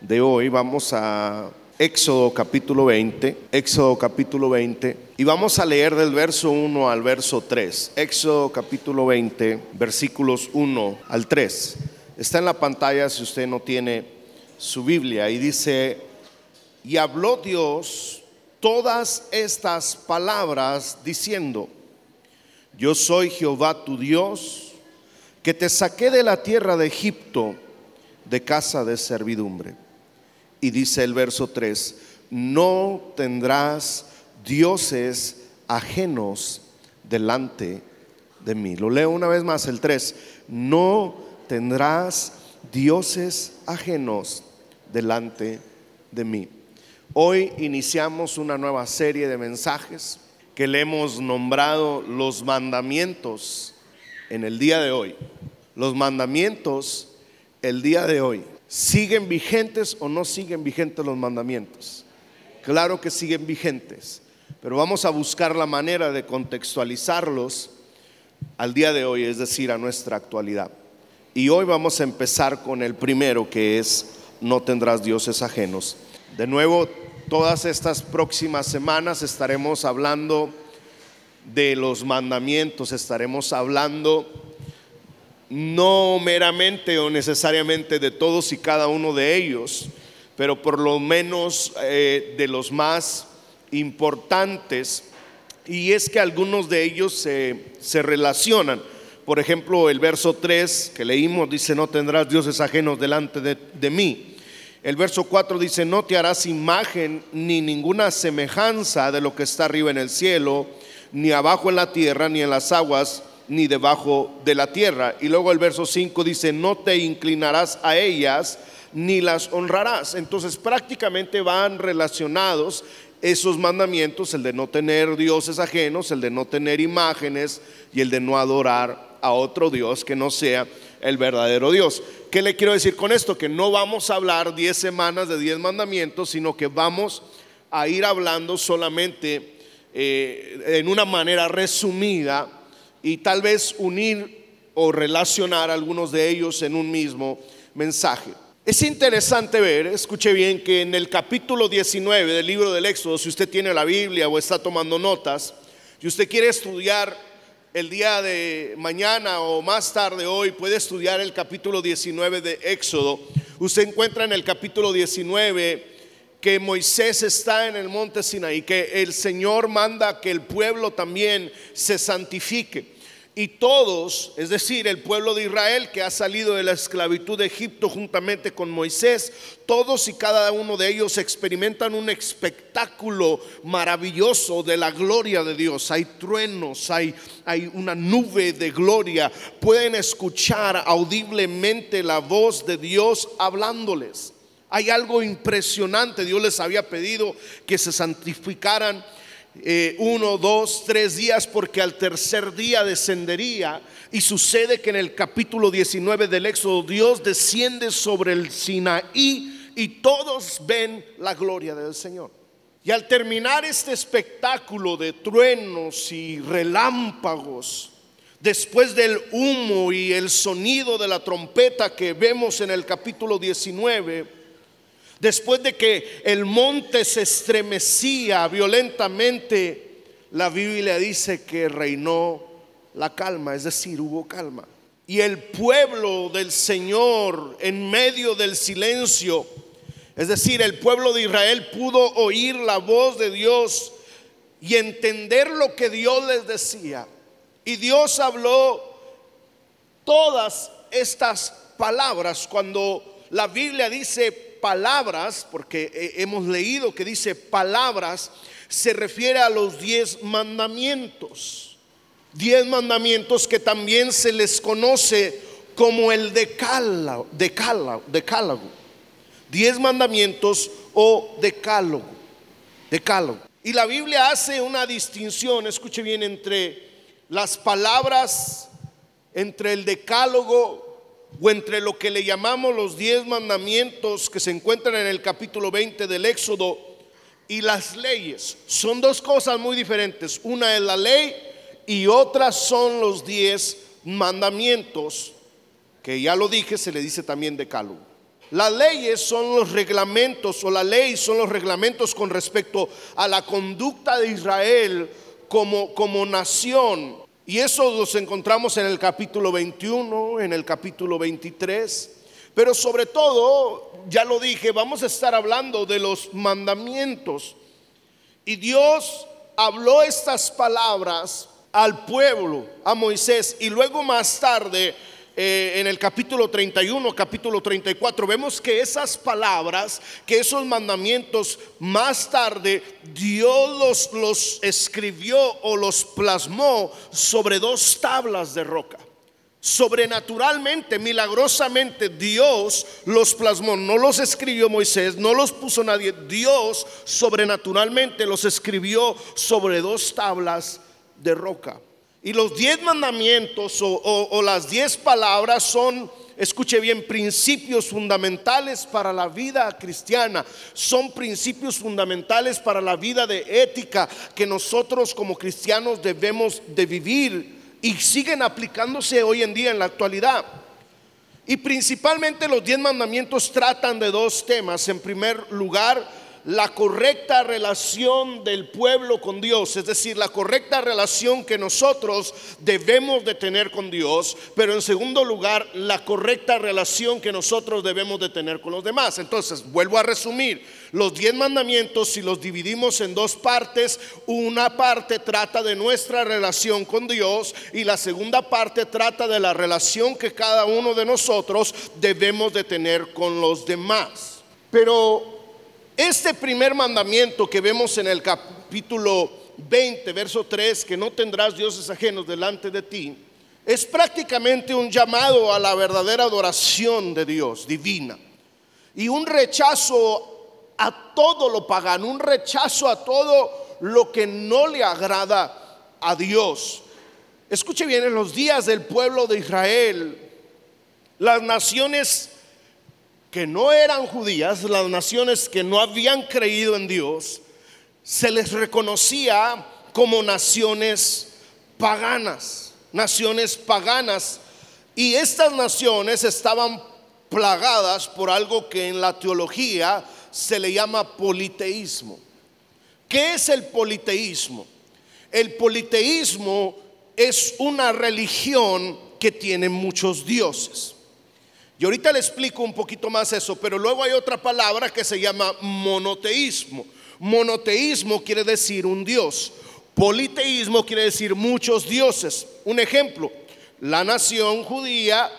de hoy. Vamos a Éxodo capítulo 20, Éxodo capítulo 20, y vamos a leer del verso 1 al verso 3. Éxodo capítulo 20, versículos 1 al 3. Está en la pantalla si usted no tiene su Biblia y dice, y habló Dios todas estas palabras diciendo, yo soy Jehová tu Dios que te saqué de la tierra de Egipto, de casa de servidumbre. Y dice el verso 3, no tendrás dioses ajenos delante de mí. Lo leo una vez más, el 3, no tendrás dioses ajenos delante de mí. Hoy iniciamos una nueva serie de mensajes que le hemos nombrado los mandamientos en el día de hoy, los mandamientos el día de hoy, ¿siguen vigentes o no siguen vigentes los mandamientos? Claro que siguen vigentes, pero vamos a buscar la manera de contextualizarlos al día de hoy, es decir, a nuestra actualidad. Y hoy vamos a empezar con el primero que es, no tendrás dioses ajenos. De nuevo, todas estas próximas semanas estaremos hablando de los mandamientos estaremos hablando no meramente o necesariamente de todos y cada uno de ellos, pero por lo menos eh, de los más importantes. Y es que algunos de ellos se, relacionan. Por ejemplo, el verso 3 que leímos dice, no tendrás dioses ajenos delante de, de mí. El verso 4 dice, no te harás imagen ni ninguna semejanza de lo que está arriba en el cielo ni abajo en la tierra, ni en las aguas, ni debajo de la tierra. Y luego el verso 5 dice, no te inclinarás a ellas, ni las honrarás. Entonces prácticamente van relacionados esos mandamientos, el de no tener dioses ajenos, el de no tener imágenes y el de no adorar a otro Dios que no sea el verdadero Dios. ¿Qué le quiero decir con esto? Que no vamos a hablar 10 semanas de 10 mandamientos, sino que vamos a ir hablando solamente eh, en una manera resumida y tal vez unir o relacionar algunos de ellos en un mismo mensaje. Es interesante ver, escuche bien, que en el capítulo 19 del libro del Éxodo, si usted tiene la Biblia o está tomando notas, si usted quiere estudiar el día de mañana o más tarde hoy, puede estudiar el capítulo 19 de Éxodo. Usted encuentra en el capítulo 19 que Moisés está en el monte Sinaí, que el Señor manda que el pueblo también se santifique. Y todos, es decir, el pueblo de Israel que ha salido de la esclavitud de Egipto juntamente con Moisés, todos y cada uno de ellos experimentan un espectáculo maravilloso de la gloria de Dios. Hay truenos, hay, hay una nube de gloria. Pueden escuchar audiblemente la voz de Dios hablándoles. Hay algo impresionante. Dios les había pedido que se santificaran eh, uno, dos, tres días porque al tercer día descendería. Y sucede que en el capítulo 19 del Éxodo Dios desciende sobre el Sinaí y todos ven la gloria del Señor. Y al terminar este espectáculo de truenos y relámpagos, después del humo y el sonido de la trompeta que vemos en el capítulo 19, Después de que el monte se estremecía violentamente, la Biblia dice que reinó la calma, es decir, hubo calma. Y el pueblo del Señor en medio del silencio, es decir, el pueblo de Israel pudo oír la voz de Dios y entender lo que Dios les decía. Y Dios habló todas estas palabras cuando la Biblia dice palabras, porque eh, hemos leído que dice palabras, se refiere a los diez mandamientos. Diez mandamientos que también se les conoce como el decálogo. decálogo. diez mandamientos o decálogo. Decálogo. Y la Biblia hace una distinción, escuche bien, entre las palabras, entre el decálogo o entre lo que le llamamos los diez mandamientos que se encuentran en el capítulo 20 del Éxodo y las leyes. Son dos cosas muy diferentes. Una es la ley y otra son los diez mandamientos, que ya lo dije, se le dice también decálogo. Las leyes son los reglamentos o la ley son los reglamentos con respecto a la conducta de Israel como, como nación. Y eso los encontramos en el capítulo 21, en el capítulo 23. Pero sobre todo, ya lo dije, vamos a estar hablando de los mandamientos. Y Dios habló estas palabras al pueblo, a Moisés, y luego más tarde eh, en el capítulo 31, capítulo 34, vemos que esas palabras, que esos mandamientos, más tarde Dios los, los escribió o los plasmó sobre dos tablas de roca. Sobrenaturalmente, milagrosamente, Dios los plasmó, no los escribió Moisés, no los puso nadie, Dios sobrenaturalmente los escribió sobre dos tablas de roca. Y los diez mandamientos o, las diez palabras son, escuche bien, principios fundamentales para la vida cristiana. Son principios fundamentales para la vida de ética que nosotros como cristianos debemos de vivir y siguen aplicándose hoy en día en la actualidad. Y principalmente los diez mandamientos tratan de dos temas. En primer lugar, la correcta relación del pueblo con Dios, es decir, la correcta relación que nosotros debemos de tener con Dios, pero en segundo lugar, la correcta relación que nosotros debemos de tener con los demás. Entonces, vuelvo a resumir, los diez mandamientos, si los dividimos en dos partes, una parte trata de nuestra relación con Dios y la segunda parte trata de la relación que cada uno de nosotros debemos de tener con los demás. Pero este primer mandamiento que vemos en el capítulo 20, verso 3, que no tendrás dioses ajenos delante de ti, es prácticamente un llamado a la verdadera adoración de Dios divina y un rechazo a todo lo pagano, un rechazo a todo lo que no le agrada a Dios. Escuche bien, en los días del pueblo de Israel, las naciones que no eran judías, las naciones que no habían creído en Dios, se les reconocía como naciones paganas, naciones paganas. Y estas naciones estaban plagadas por algo que en la teología se le llama politeísmo. ¿Qué es el politeísmo? El politeísmo es una religión que tiene muchos dioses. Y ahorita le explico un poquito más eso, pero luego hay otra palabra que se llama monoteísmo. Monoteísmo quiere decir un dios. Politeísmo quiere decir muchos dioses. Un ejemplo, la nación judía,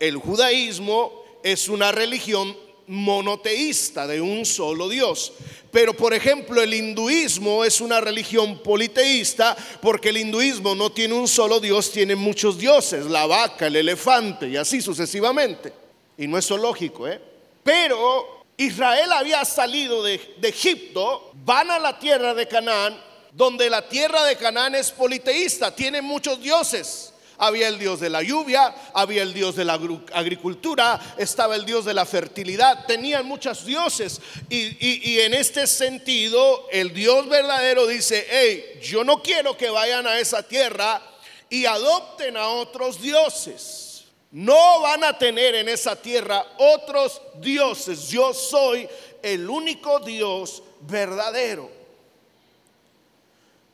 el judaísmo es una religión monoteísta de un solo Dios. Pero por ejemplo el hinduismo es una religión politeísta porque el hinduismo no tiene un solo Dios, tiene muchos dioses, la vaca, el elefante y así sucesivamente. Y no es lógico, ¿eh? Pero Israel había salido de Egipto, van a la tierra de Canaán, donde la tierra de Canaán es politeísta, tiene muchos dioses. Había el Dios de la lluvia, había el Dios de la agricultura, estaba el Dios de la fertilidad, tenían muchos dioses. Y, en este sentido, el Dios verdadero dice, hey, yo no quiero que vayan a esa tierra y adopten a otros dioses. No van a tener en esa tierra otros dioses. Yo soy el único Dios verdadero.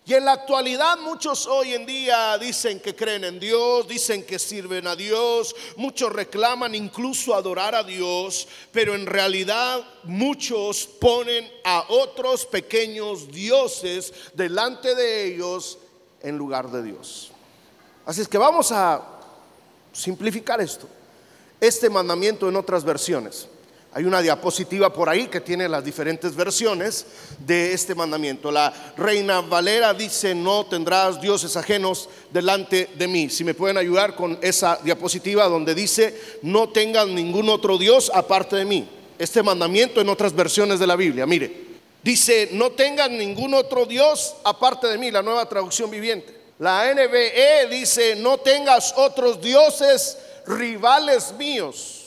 Y en la actualidad muchos hoy en día dicen que creen en Dios, dicen que sirven a Dios, muchos reclaman incluso adorar a Dios, pero en realidad muchos ponen a otros pequeños dioses delante de ellos en lugar de Dios. Así es que vamos a simplificar esto. Este mandamiento en otras versiones. Hay una diapositiva por ahí que tiene las diferentes versiones de este mandamiento. La reina Valera dice, no tendrás dioses ajenos delante de mí. Si me pueden ayudar con esa diapositiva donde dice, no tengas ningún otro Dios aparte de mí. este mandamiento en otras versiones de la Biblia. Mire, dice, no tengan ningún otro Dios aparte de mí, la nueva traducción viviente. La NBE dice, no tengas otros dioses rivales míos.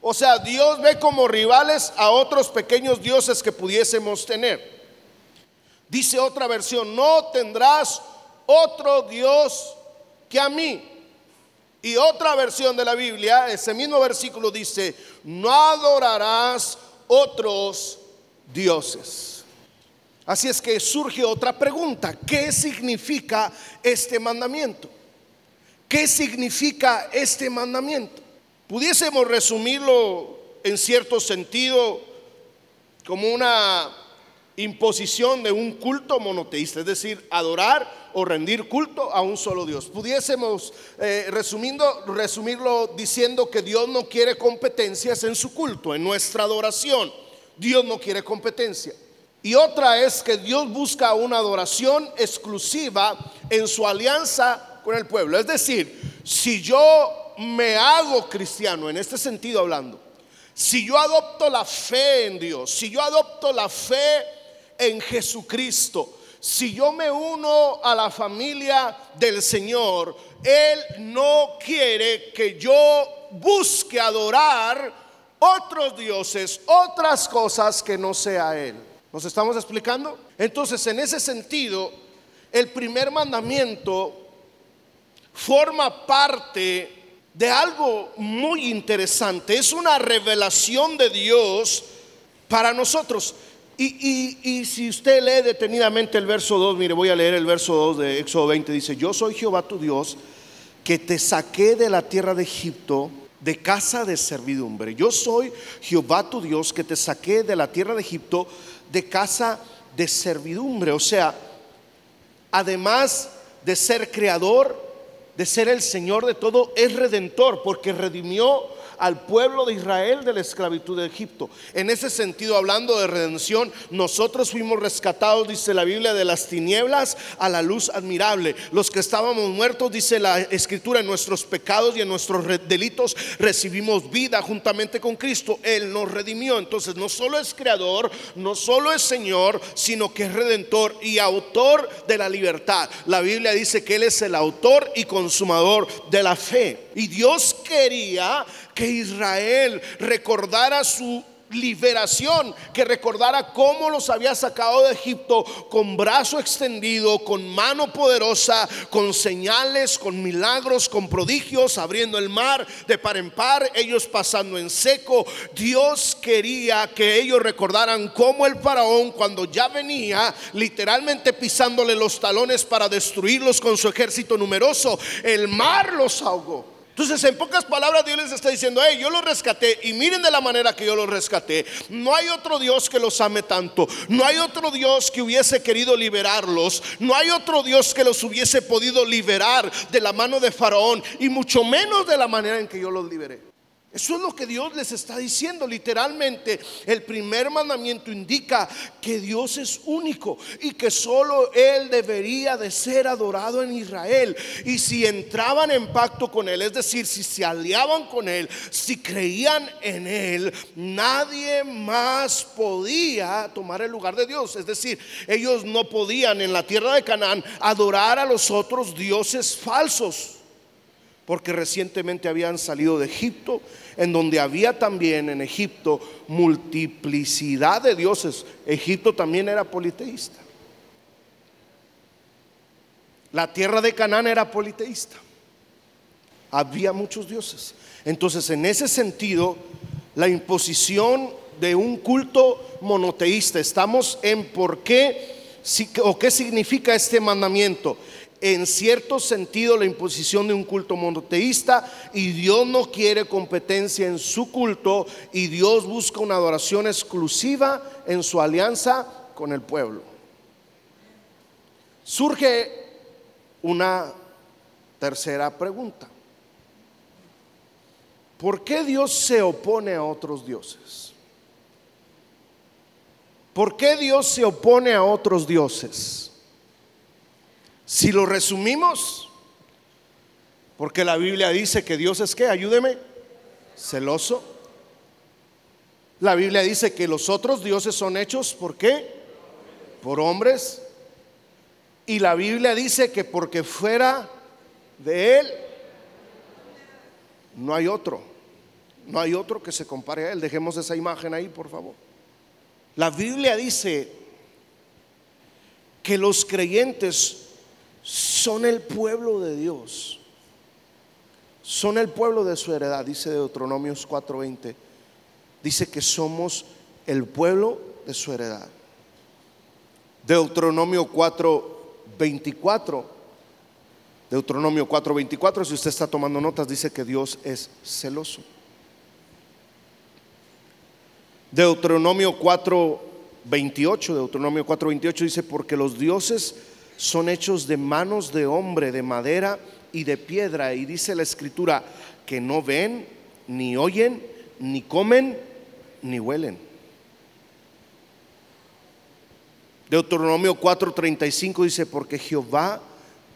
O sea, Dios ve como rivales a otros pequeños dioses que pudiésemos tener. Dice otra versión, no tendrás otro Dios que a mí. Y otra versión de la Biblia, ese mismo versículo dice, no adorarás otros dioses. Así es que surge otra pregunta, ¿qué significa este mandamiento? ¿Qué significa este mandamiento? Pudiésemos resumirlo en cierto sentido como una imposición de un culto monoteísta, es decir, adorar o rendir culto a un solo Dios. Pudiésemos eh, resumiendo, resumirlo diciendo que Dios no quiere competencias en su culto, en nuestra adoración. Dios no quiere competencia. Y otra es que Dios busca una adoración exclusiva en su alianza con el pueblo. Es decir, si yo me hago cristiano, en este sentido hablando, si yo adopto la fe en Dios, si yo adopto la fe en Jesucristo. Si yo me uno a la familia del Señor, Él no quiere que yo busque adorar otros dioses, otras cosas que no sea Él. ¿Nos estamos explicando? Entonces, en ese sentido, el primer mandamiento forma parte de algo muy interesante. Es una revelación de Dios para nosotros. Y, si usted lee detenidamente el verso 2, mire, voy a leer el verso 2 de Éxodo 20, dice, yo soy Jehová tu Dios, que te saqué de la tierra de Egipto, de casa de servidumbre. Yo soy Jehová tu Dios, que te saqué de la tierra de Egipto, de casa de servidumbre. O sea, además de ser creador, de ser el Señor de todo, es redentor, porque redimió al pueblo de Israel de la esclavitud de Egipto. En ese sentido, hablando de redención, nosotros fuimos rescatados, dice la Biblia, de las tinieblas a la luz admirable. Los que estábamos muertos, dice la escritura, en nuestros pecados y en nuestros delitos recibimos vida juntamente con Cristo. Él nos redimió. Entonces, no solo es creador, no solo es Señor, sino que es redentor y autor de la libertad. La Biblia dice que Él es el autor y consumador de la fe. Y Dios quería que Israel recordara su liberación, que recordara cómo los había sacado de Egipto con brazo extendido, con mano poderosa, con señales, con milagros, con prodigios, abriendo el mar de par en par, ellos pasando en seco. Dios quería que ellos recordaran cómo el faraón cuando ya venía, literalmente pisándole los talones para destruirlos con su ejército numeroso, el mar los ahogó. Entonces, en pocas palabras, Dios les está diciendo, hey, yo los rescaté y miren de la manera que yo los rescaté. No hay otro Dios que los ame tanto. No hay otro Dios que hubiese querido liberarlos. No hay otro Dios que los hubiese podido liberar de la mano de Faraón y mucho menos de la manera en que yo los liberé. Eso es lo que Dios les está diciendo. Literalmente, el primer mandamiento indica que Dios es único y que solo Él debería de ser adorado en Israel. Y si entraban en pacto con Él, es decir, si se aliaban con Él, si creían en Él, nadie más podía tomar el lugar de Dios. Es decir, ellos no podían en la tierra de Canaán adorar a los otros dioses falsos porque recientemente habían salido de Egipto, en donde había también en Egipto multiplicidad de dioses. Egipto también era politeísta. La tierra de Canaán era politeísta. Había muchos dioses. Entonces, en ese sentido, la imposición de un culto monoteísta, estamos en por qué o qué significa este mandamiento en cierto sentido la imposición de un culto monoteísta y Dios no quiere competencia en su culto y Dios busca una adoración exclusiva en su alianza con el pueblo. Surge una tercera pregunta. ¿Por qué Dios se opone a otros dioses? ¿Por qué Dios se opone a otros dioses? Si lo resumimos, porque la Biblia dice que Dios es que, ayúdeme, celoso. La Biblia dice que los otros dioses son hechos, ¿por qué? Por hombres. Y la Biblia dice que porque fuera de Él, no hay otro. No hay otro que se compare a Él. Dejemos esa imagen ahí, por favor. La Biblia dice que los creyentes son el pueblo de Dios. Son el pueblo de su heredad, dice Deuteronomios 4:20 dice que somos el pueblo de su heredad. Deuteronomio 4, 24. Deuteronomio 4, 24, si usted está tomando notas, dice que Dios es celoso. Deuteronomio 4, 28, Deuteronomio 4, 28 dice, porque los dioses son hechos de manos de hombre, de madera y de piedra. Y dice la escritura que no ven, ni oyen, ni comen, ni huelen. Deuteronomio 4:35 dice, porque Jehová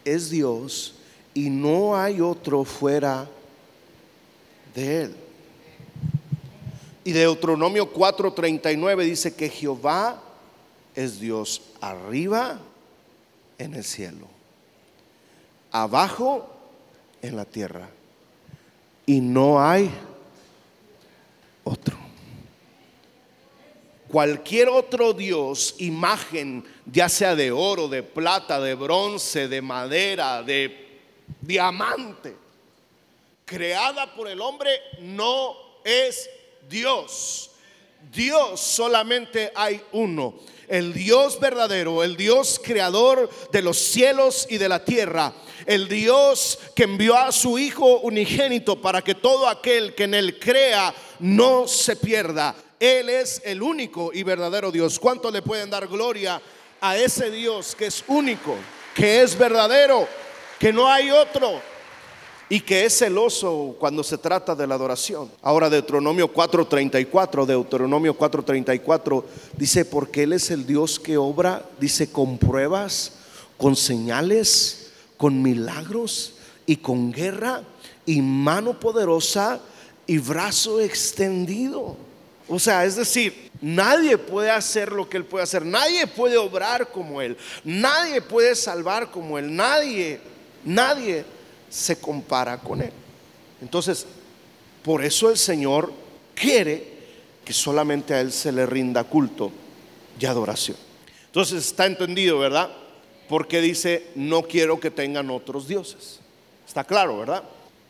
es Dios y no hay otro fuera de él. Y Deuteronomio 4:39 dice que Jehová es Dios arriba en el cielo, abajo en la tierra, y no hay otro cualquier otro Dios, imagen, ya sea de oro, de plata, de bronce, de madera, de diamante, creada por el hombre, no es Dios. Dios solamente hay uno. El Dios verdadero, el Dios creador de los cielos y de la tierra, el Dios que envió a su Hijo unigénito para que todo aquel que en él crea no se pierda, él es el único y verdadero Dios. ¿Cuánto le pueden dar gloria a ese Dios que es único, que es verdadero, que no hay otro? Y que es celoso cuando se trata de la adoración. Ahora Deuteronomio 4:34, Deuteronomio 4:34 dice, porque Él es el Dios que obra, dice, con pruebas, con señales, con milagros y con guerra y mano poderosa y brazo extendido. O sea, es decir, nadie puede hacer lo que Él puede hacer, nadie puede obrar como Él, nadie puede salvar como Él, nadie, nadie se compara con Él. Entonces, por eso el Señor quiere que solamente a Él se le rinda culto y adoración. Entonces está entendido, ¿verdad? Porque dice, no quiero que tengan otros dioses. Está claro, ¿verdad?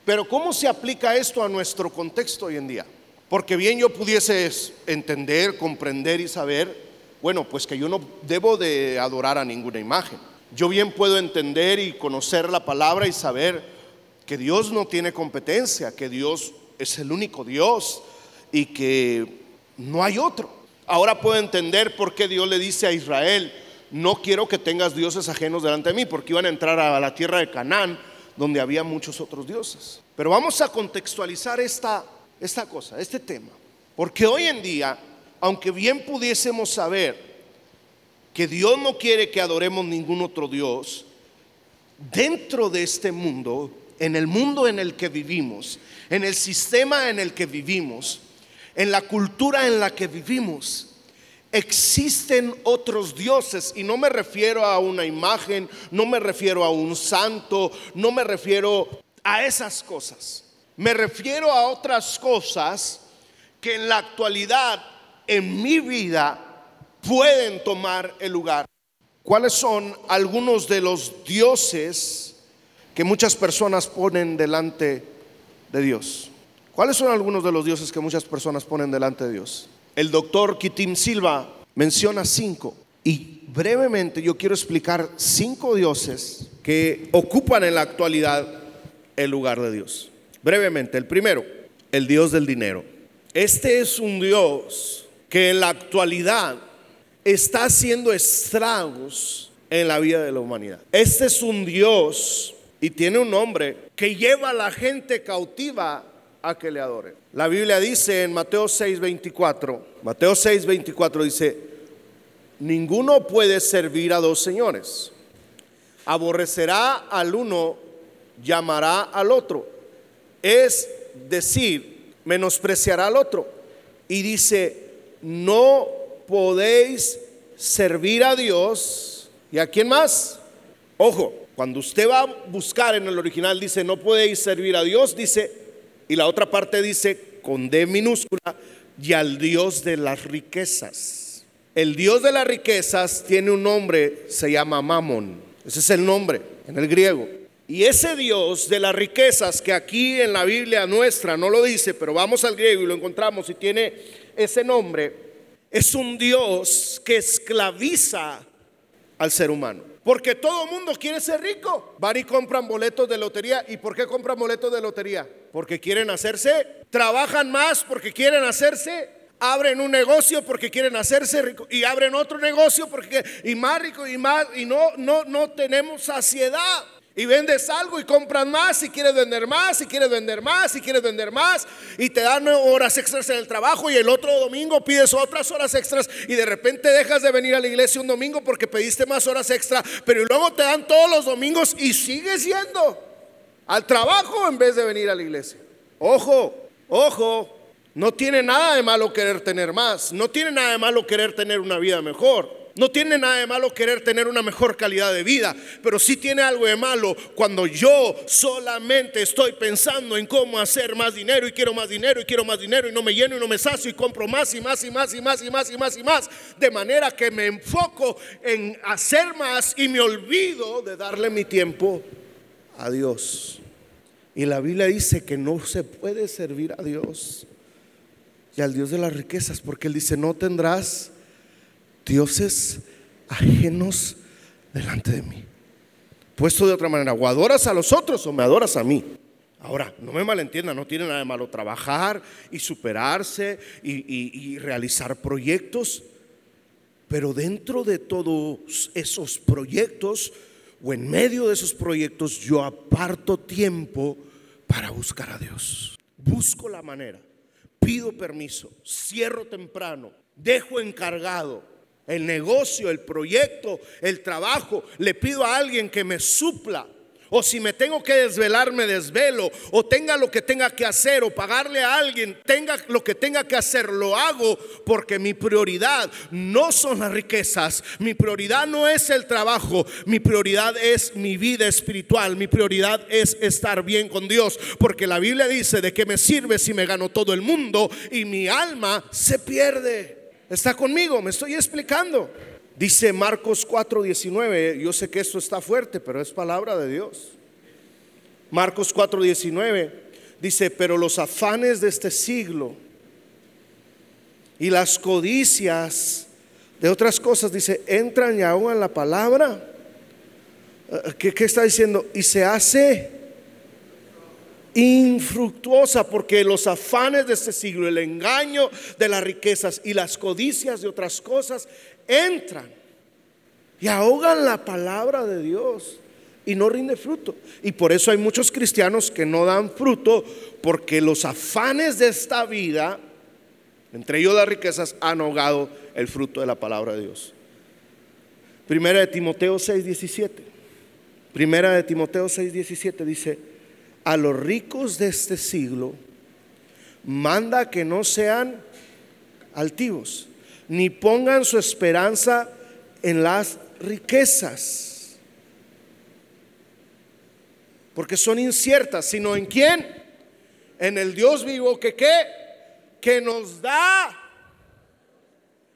Pero ¿cómo se aplica esto a nuestro contexto hoy en día? Porque bien yo pudiese entender, comprender y saber, bueno, pues que yo no debo de adorar a ninguna imagen. Yo bien puedo entender y conocer la palabra y saber que Dios no tiene competencia, que Dios es el único Dios y que no hay otro. Ahora puedo entender por qué Dios le dice a Israel, no quiero que tengas dioses ajenos delante de mí, porque iban a entrar a la tierra de Canaán, donde había muchos otros dioses. Pero vamos a contextualizar esta esta cosa, este tema. Porque hoy en día, aunque bien pudiésemos saber que Dios no quiere que adoremos ningún otro Dios, dentro de este mundo, en el mundo en el que vivimos, en el sistema en el que vivimos, en la cultura en la que vivimos, existen otros dioses y no me refiero a una imagen, no me refiero a un santo, no me refiero a esas cosas. Me refiero a otras cosas que en la actualidad, en mi vida, pueden tomar el lugar. ¿Cuáles son algunos de los dioses que muchas personas ponen delante de Dios? ¿Cuáles son algunos de los dioses que muchas personas ponen delante de Dios? El doctor Kitim Silva menciona cinco y brevemente yo quiero explicar cinco dioses que ocupan en la actualidad el lugar de Dios. Brevemente, el primero, el Dios del dinero. Este es un Dios que en la actualidad está haciendo estragos en la vida de la humanidad. Este es un Dios y tiene un nombre que lleva a la gente cautiva a que le adore. La Biblia dice en Mateo 6:24, Mateo 6:24 dice, ninguno puede servir a dos señores. Aborrecerá al uno, llamará al otro es decir, menospreciará al otro. Y dice, no podéis servir a Dios. ¿Y a quién más? Ojo, cuando usted va a buscar en el original dice no podéis servir a Dios, dice, y la otra parte dice con D minúscula, y al Dios de las riquezas. El Dios de las riquezas tiene un nombre, se llama Mamón. Ese es el nombre en el griego. Y ese Dios de las riquezas que aquí en la Biblia nuestra no lo dice, pero vamos al griego y lo encontramos y tiene ese nombre, es un Dios que esclaviza al ser humano. Porque todo mundo quiere ser rico. Van y compran boletos de lotería. ¿Y por qué compran boletos de lotería? Porque quieren hacerse. Trabajan más porque quieren hacerse. Abren un negocio porque quieren hacerse rico. Y abren otro negocio porque y más rico y más. Y no, no, no tenemos saciedad. Y vendes algo y compras más y quieres vender más y quieres vender más y quieres vender más y te dan horas extras en el trabajo y el otro domingo pides otras horas extras y de repente dejas de venir a la iglesia un domingo porque pediste más horas extra, pero luego te dan todos los domingos y sigues yendo al trabajo en vez de venir a la iglesia. Ojo, ojo, no tiene nada de malo querer tener más, no tiene nada de malo querer tener una vida mejor. No tiene nada de malo querer tener una mejor calidad de vida, pero sí tiene algo de malo cuando yo solamente estoy pensando en cómo hacer más dinero y quiero más dinero y quiero más dinero y no me lleno y no me sacio y compro más y más y más y más y más y más y más, de manera que me enfoco en hacer más y me olvido de darle mi tiempo a Dios. Y la Biblia dice que no se puede servir a Dios y al Dios de las riquezas, porque Él dice, no tendrás dioses ajenos delante de mí. Puesto de otra manera, o adoras a los otros o me adoras a mí. Ahora, no me malentienda, no tiene nada de malo trabajar y superarse y, realizar proyectos, pero dentro de todos esos proyectos o en medio de esos proyectos yo aparto tiempo para buscar a Dios. Busco la manera, pido permiso, cierro temprano, dejo encargado el negocio, el proyecto, el trabajo, le pido a alguien que me supla. O si me tengo que desvelar, me desvelo. O tenga lo que tenga que hacer. O pagarle a alguien, tenga lo que tenga que hacer. Lo hago porque mi prioridad no son las riquezas. Mi prioridad no es el trabajo. Mi prioridad es mi vida espiritual. Mi prioridad es estar bien con Dios. Porque la Biblia dice, ¿de qué me sirve si me gano todo el mundo y mi alma se pierde? ¿Está conmigo? Me estoy explicando. Dice Marcos 4:19, yo sé que esto está fuerte, pero es palabra de Dios. Marcos 4:19 dice, pero los afanes de este siglo y las codicias de otras cosas, dice, entran y ahogan la palabra. Eh, ¿Qué, ¿Qué está diciendo? Y se hace infructuosa porque los afanes de este siglo, el engaño de las riquezas y las codicias de otras cosas entran y ahogan la palabra de Dios y no rinde fruto. Y por eso hay muchos cristianos que no dan fruto porque los afanes de esta vida, entre ellos las riquezas, han ahogado el fruto de la palabra de Dios. Primera de Timoteo 6:17. Primera de Timoteo 6:17 dice, a los ricos de este siglo, manda que no sean altivos, ni pongan su esperanza en las riquezas, porque son inciertas, sino en quién? En el Dios vivo que qué? Que nos da.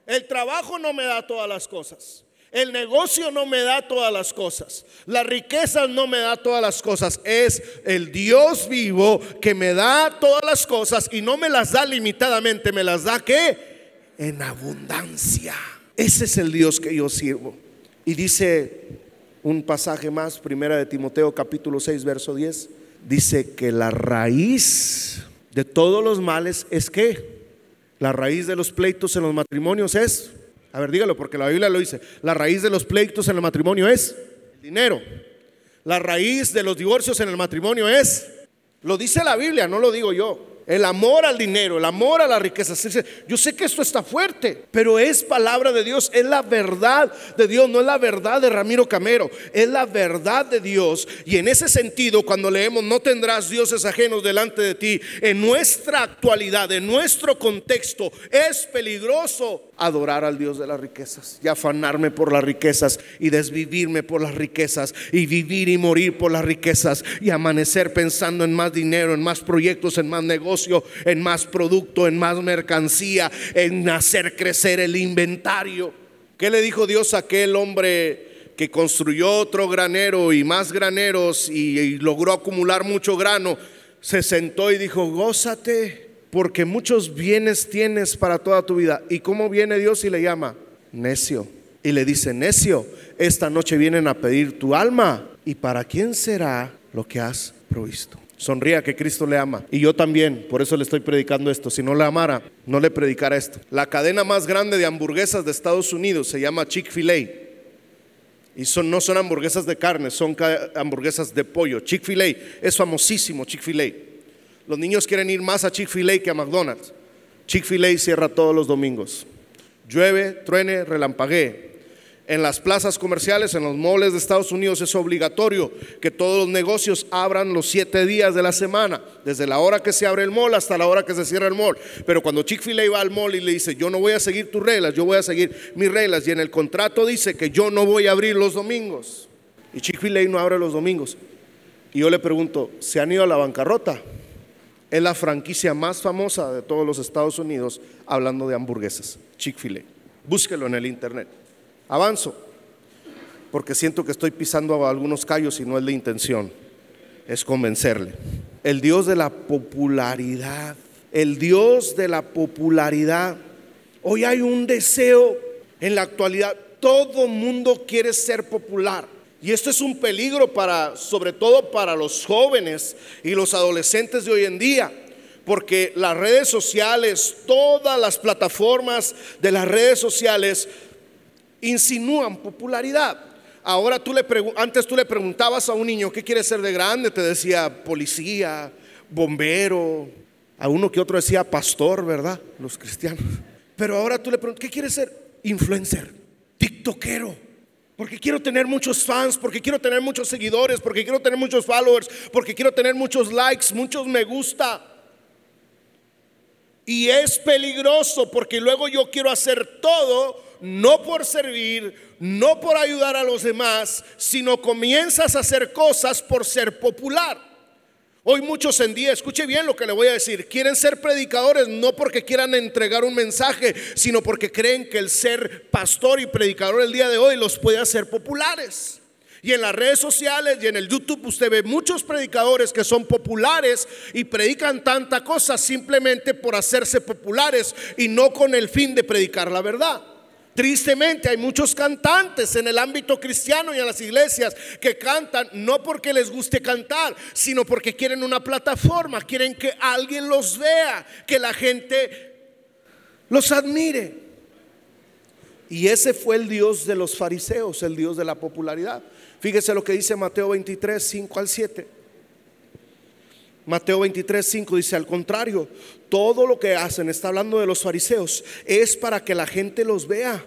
El trabajo no me da todas las cosas. El negocio no me da todas las cosas. La riqueza no me da todas las cosas. Es el Dios vivo que me da todas las cosas y no me las da limitadamente. Me las da que en abundancia. Ese es el Dios que yo sirvo. Y dice un pasaje más, primera de Timoteo capítulo 6, verso 10. Dice que la raíz de todos los males es que la raíz de los pleitos en los matrimonios es a ver, dígalo, porque la Biblia lo dice. La raíz de los pleitos en el matrimonio es el dinero. La raíz de los divorcios en el matrimonio es, lo dice la Biblia, no lo digo yo. El amor al dinero, el amor a la riqueza. Yo sé que esto está fuerte, pero es palabra de Dios, es la verdad de Dios, no es la verdad de Ramiro Camero, es la verdad de Dios. Y en ese sentido, cuando leemos, no tendrás dioses ajenos delante de ti, en nuestra actualidad, en nuestro contexto, es peligroso adorar al Dios de las riquezas y afanarme por las riquezas y desvivirme por las riquezas y vivir y morir por las riquezas y amanecer pensando en más dinero, en más proyectos, en más negocio, en más producto, en más mercancía, en hacer crecer el inventario. ¿Qué le dijo Dios a aquel hombre que construyó otro granero y más graneros y, logró acumular mucho grano? Se sentó y dijo, gózate porque muchos bienes tienes para toda tu vida. ¿Y cómo viene Dios y le llama? Necio. Y le dice, necio, esta noche vienen a pedir tu alma. ¿Y para quién será lo que has provisto? Sonría que Cristo le ama. Y yo también, por eso le estoy predicando esto. Si no le amara, no le predicara esto. La cadena más grande de hamburguesas de Estados Unidos se llama Chick-fil-A. Y son, no son hamburguesas de carne, son hamburguesas de pollo. Chick-fil-A es famosísimo, Chick-fil-A. Los niños quieren ir más a Chick-fil-A que a McDonald's. Chick-fil-A cierra todos los domingos. Llueve, truene, relampaguee. En las plazas comerciales, en los moles de Estados Unidos es obligatorio que todos los negocios abran los siete días de la semana, desde la hora que se abre el mall hasta la hora que se cierra el mall. Pero cuando Chick-fil-A va al mall y le dice, yo no voy a seguir tus reglas, yo voy a seguir mis reglas, y en el contrato dice que yo no voy a abrir los domingos, y Chick-fil-A no abre los domingos. Y yo le pregunto, ¿se han ido a la bancarrota? Es la franquicia más famosa de todos los Estados Unidos hablando de hamburguesas, Chick-fil-A. Búsquelo en el internet. Avanzo, porque siento que estoy pisando algunos callos y no es la intención, es convencerle. El Dios de la popularidad, el Dios de la popularidad. Hoy hay un deseo en la actualidad, todo mundo quiere ser popular. Y esto es un peligro para, sobre todo para los jóvenes y los adolescentes de hoy en día, porque las redes sociales, todas las plataformas de las redes sociales insinúan popularidad. Ahora tú le antes tú le preguntabas a un niño qué quiere ser de grande, te decía policía, bombero, a uno que otro decía pastor, ¿verdad? Los cristianos. Pero ahora tú le preguntas, ¿qué quiere ser? Influencer, tiktokero porque quiero tener muchos fans, porque quiero tener muchos seguidores, porque quiero tener muchos followers, porque quiero tener muchos likes, muchos me gusta. Y es peligroso porque luego yo quiero hacer todo, no por servir, no por ayudar a los demás, sino comienzas a hacer cosas por ser popular. Hoy muchos en día, escuche bien lo que le voy a decir, quieren ser predicadores no porque quieran entregar un mensaje, sino porque creen que el ser pastor y predicador el día de hoy los puede hacer populares. Y en las redes sociales y en el YouTube usted ve muchos predicadores que son populares y predican tanta cosa simplemente por hacerse populares y no con el fin de predicar la verdad. Tristemente hay muchos cantantes en el ámbito cristiano y en las iglesias que cantan no porque les guste cantar, sino porque quieren una plataforma, quieren que alguien los vea, que la gente los admire. Y ese fue el Dios de los fariseos, el Dios de la popularidad. Fíjese lo que dice Mateo 23, 5 al 7. Mateo 23, 5 dice, al contrario, todo lo que hacen, está hablando de los fariseos, es para que la gente los vea.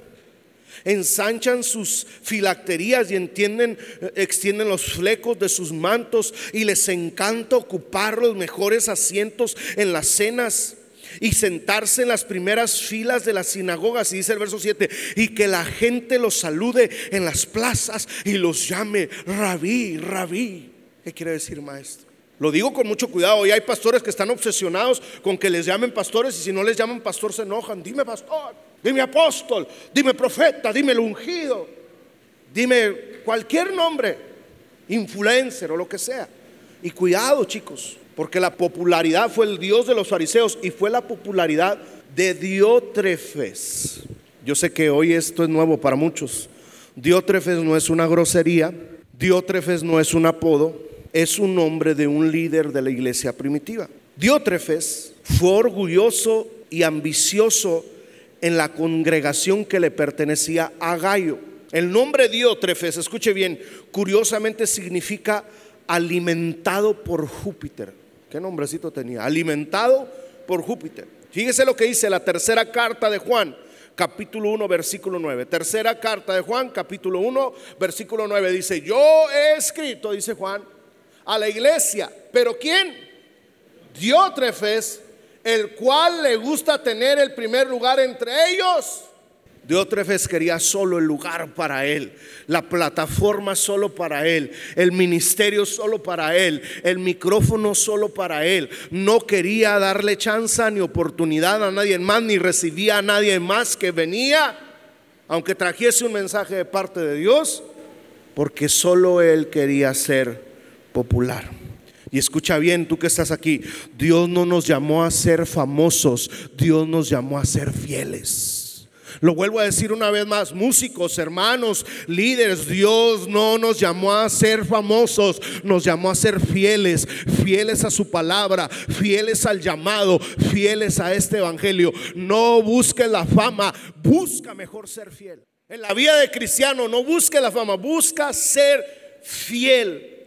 Ensanchan sus filacterías y entienden, extienden los flecos de sus mantos y les encanta ocupar los mejores asientos en las cenas y sentarse en las primeras filas de las sinagogas. Y dice el verso 7, y que la gente los salude en las plazas y los llame rabí, rabí. ¿Qué quiere decir maestro? Lo digo con mucho cuidado. Hoy hay pastores que están obsesionados con que les llamen pastores y si no les llaman pastor se enojan. Dime pastor, dime apóstol, dime profeta, dime el ungido, dime cualquier nombre, influencer o lo que sea. Y cuidado chicos, porque la popularidad fue el Dios de los fariseos y fue la popularidad de Diótrefes. Yo sé que hoy esto es nuevo para muchos. Diótrefes no es una grosería, Diótrefes no es un apodo, es un nombre de un líder de la iglesia primitiva. Diótrefes fue orgulloso y ambicioso en la congregación que le pertenecía a Gallo. El nombre Diótrefes, escuche bien, curiosamente significa alimentado por Júpiter. ¿Qué nombrecito tenía? Alimentado por Júpiter. Fíjese lo que dice la tercera carta de Juan, capítulo 1, versículo 9. Tercera carta de Juan, capítulo 1, versículo 9. Dice, yo he escrito, dice Juan, a la iglesia. ¿Pero quién? Diótrefes, el cual le gusta tener el primer lugar entre ellos. Diótrefes quería solo el lugar para él, la plataforma solo para él, el ministerio solo para él, el micrófono solo para él. No quería darle chance ni oportunidad a nadie más, ni recibía a nadie más que venía, aunque trajese un mensaje de parte de Dios, porque solo él quería ser popular. Y escucha bien, tú que estás aquí, Dios no nos llamó a ser famosos, Dios nos llamó a ser fieles. Lo vuelvo a decir una vez más, músicos, hermanos, líderes, Dios no nos llamó a ser famosos, nos llamó a ser fieles, fieles a su palabra, fieles al llamado, fieles a este evangelio. No busque la fama, busca mejor ser fiel. En la vida de cristiano no busque la fama, busca ser fiel.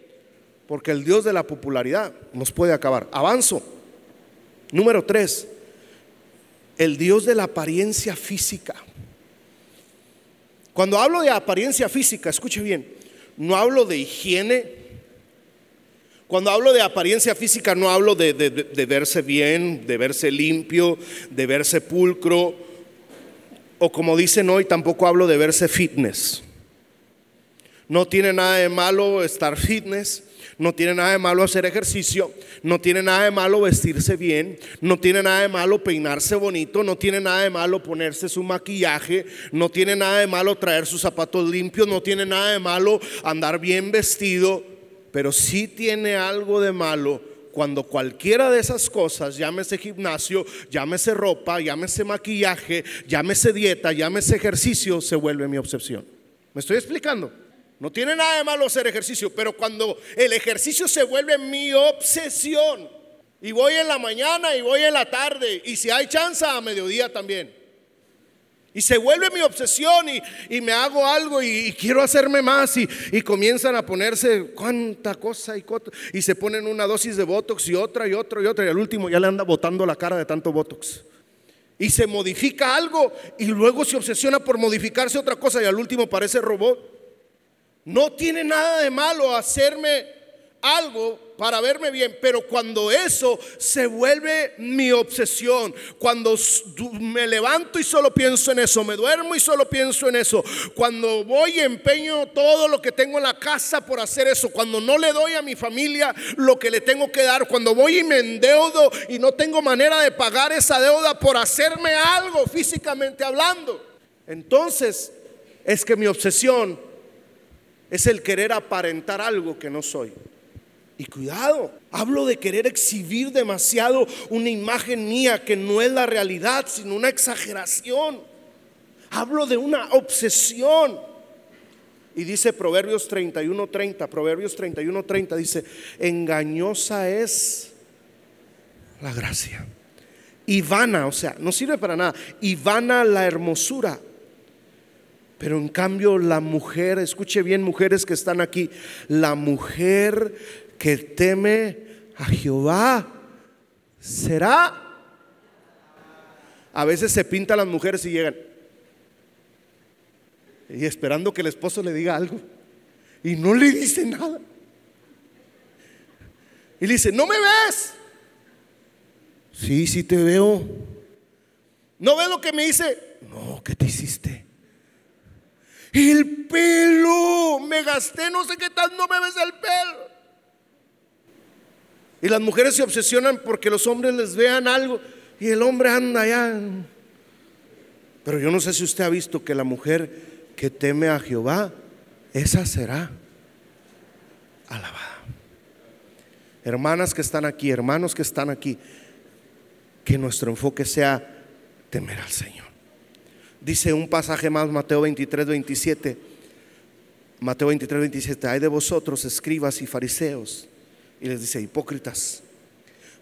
Porque el Dios de la popularidad nos puede acabar. Avanzo. Número tres el Dios de la apariencia física. Cuando hablo de apariencia física, escuche bien, no hablo de higiene. Cuando hablo de apariencia física, no hablo de, verse bien, de verse limpio, de verse pulcro, o como dicen hoy, tampoco hablo de verse fitness. No tiene nada de malo estar fitness, no tiene nada de malo hacer ejercicio, no tiene nada de malo vestirse bien, no tiene nada de malo peinarse bonito, no tiene nada de malo ponerse su maquillaje, no tiene nada de malo traer sus zapatos limpios, no tiene nada de malo andar bien vestido, pero sí tiene algo de malo cuando cualquiera de esas cosas, llámese gimnasio, llámese ropa, llámese maquillaje, llámese dieta, llámese ejercicio, se vuelve mi obsesión. ¿Me estoy explicando? No tiene nada de malo hacer ejercicio, pero cuando el ejercicio se vuelve mi obsesión, y voy en la mañana y voy en la tarde, y si hay chance a mediodía también. Y se vuelve mi obsesión y, me hago algo y, quiero hacerme más y, y, comienzan a ponerse cuánta cosa y, y se ponen una dosis de Botox y otra y otra y otra y al último ya le anda botando la cara de tanto Botox. Y se modifica algo y luego se obsesiona por modificarse otra cosa y al último parece robot. No tiene nada de malo hacerme algo para verme bien, pero cuando eso se vuelve mi obsesión, cuando me levanto y solo pienso en eso, me duermo y solo pienso en eso, cuando voy y empeño todo lo que tengo en la casa por hacer eso, cuando no le doy a mi familia lo que le tengo que dar, cuando voy y me endeudo y no tengo manera de pagar esa deuda por hacerme algo físicamente hablando, entonces es que mi obsesión es el querer aparentar algo que no soy. Y cuidado, hablo de querer exhibir demasiado una imagen mía que no es la realidad, sino una exageración. Hablo de una obsesión. Y dice Proverbios 31:30, Proverbios 31:30 dice, engañosa es la gracia. Y vana, o sea, no sirve para nada. Y vana la hermosura. Pero en cambio la mujer, escuche bien mujeres que están aquí, la mujer que teme a Jehová será. A veces se pintan las mujeres y llegan. Y esperando que el esposo le diga algo. Y no le dice nada. Y le dice, ¿no me ves? Sí, sí te veo. ¿No ves lo que me dice? No, ¿qué te hiciste? El pelo, me gasté no sé qué tal, no me ves el pelo. Y las mujeres se obsesionan porque los hombres les vean algo y el hombre anda allá. Pero yo no sé si usted ha visto que la mujer que teme a Jehová, esa será alabada. Hermanas que están aquí, hermanos que están aquí, que nuestro enfoque sea temer al Señor. Dice un pasaje más, Mateo 23, 27. Mateo 23, 27. Hay de vosotros, escribas y fariseos. Y les dice, hipócritas,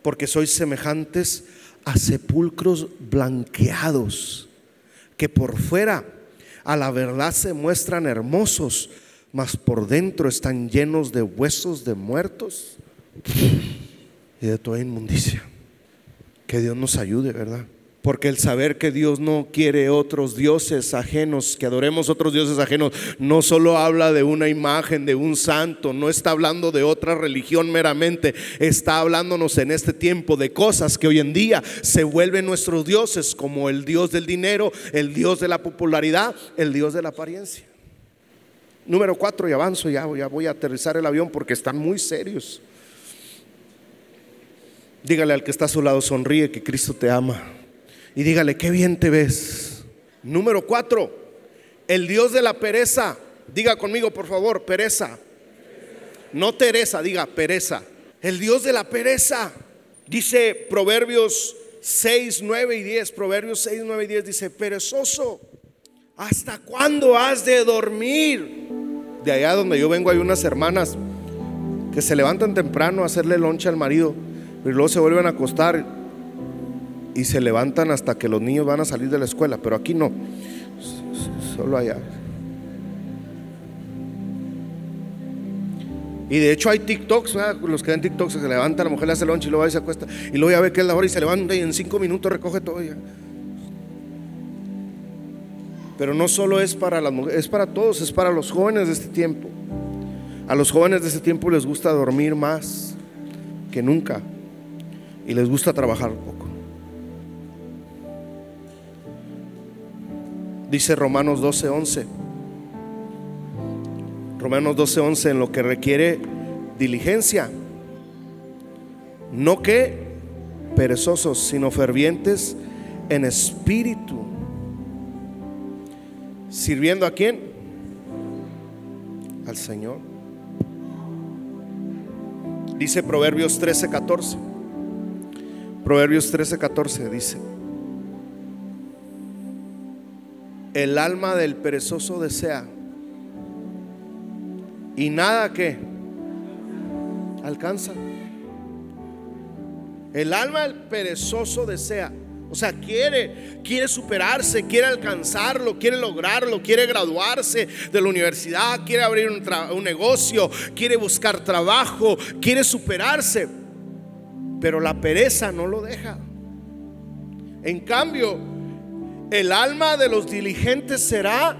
porque sois semejantes a sepulcros blanqueados, que por fuera a la verdad se muestran hermosos, mas por dentro están llenos de huesos de muertos y de toda inmundicia. Que Dios nos ayude, ¿verdad? Porque el saber que Dios no quiere otros dioses ajenos, que adoremos otros dioses ajenos, no solo habla de una imagen, de un santo, no está hablando de otra religión meramente, está hablándonos en este tiempo de cosas que hoy en día se vuelven nuestros dioses, como el dios del dinero, el dios de la popularidad, el dios de la apariencia. Número cuatro, y avanzo, ya, voy a aterrizar el avión porque están muy serios. Dígale al que está a su lado, sonríe que Cristo te ama y dígale, qué bien te ves. Número cuatro, el Dios de la pereza. Diga conmigo, por favor, pereza. No Teresa, diga pereza. El Dios de la pereza. Dice Proverbios 6, 9 y 10. Proverbios 6, 9 y 10 dice, perezoso, ¿hasta cuándo has de dormir? De allá donde yo vengo hay unas hermanas que se levantan temprano a hacerle loncha al marido, pero luego se vuelven a acostar y se levantan hasta que los niños van a salir de la escuela, pero aquí no, solo allá. Y de hecho hay TikToks, los que ven TikToks se levantan, la mujer le hace lunch y luego se acuesta. Y luego ya ve que es la hora y se levanta y en cinco minutos recoge todo ya. Pero no solo es para las mujeres, es para todos, es para los jóvenes de este tiempo. A los jóvenes de este tiempo les gusta dormir más que nunca y les gusta trabajar poco. Dice Romanos 12:11. Romanos 12:11 en lo que requiere diligencia. No que perezosos, sino fervientes en espíritu. ¿Sirviendo a quién? Al Señor. Dice Proverbios 13:14. Proverbios 13:14 dice. El alma del perezoso desea. Y nada que alcanza. El alma del perezoso desea. O sea, quiere, quiere superarse, quiere alcanzarlo, quiere lograrlo, quiere graduarse de la universidad, quiere abrir un, un, negocio, quiere buscar trabajo, quiere superarse. Pero la pereza no lo deja. En cambio, el alma de los diligentes será...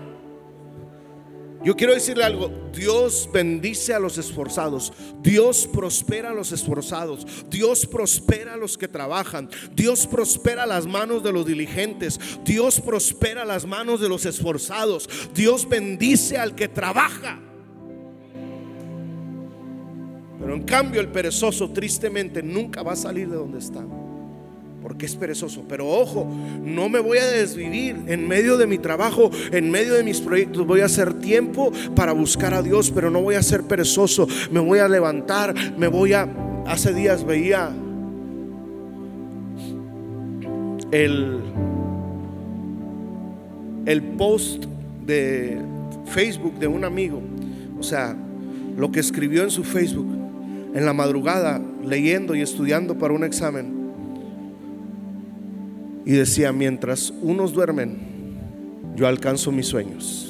Yo quiero decirle algo, Dios bendice a los esforzados, Dios prospera a los esforzados, Dios prospera a los que trabajan, Dios prospera las manos de los diligentes, Dios prospera las manos de los esforzados, Dios bendice al que trabaja. Pero en cambio el perezoso tristemente nunca va a salir de donde está porque es perezoso. Pero ojo, no me voy a desvivir en medio de mi trabajo, en medio de mis proyectos. Voy a hacer tiempo para buscar a Dios, pero no voy a ser perezoso. Me voy a levantar, me voy a... Hace días veía el, el post de Facebook de un amigo. O sea, lo que escribió en su Facebook en la madrugada, leyendo y estudiando para un examen y decía, mientras unos duermen, yo alcanzo mis sueños.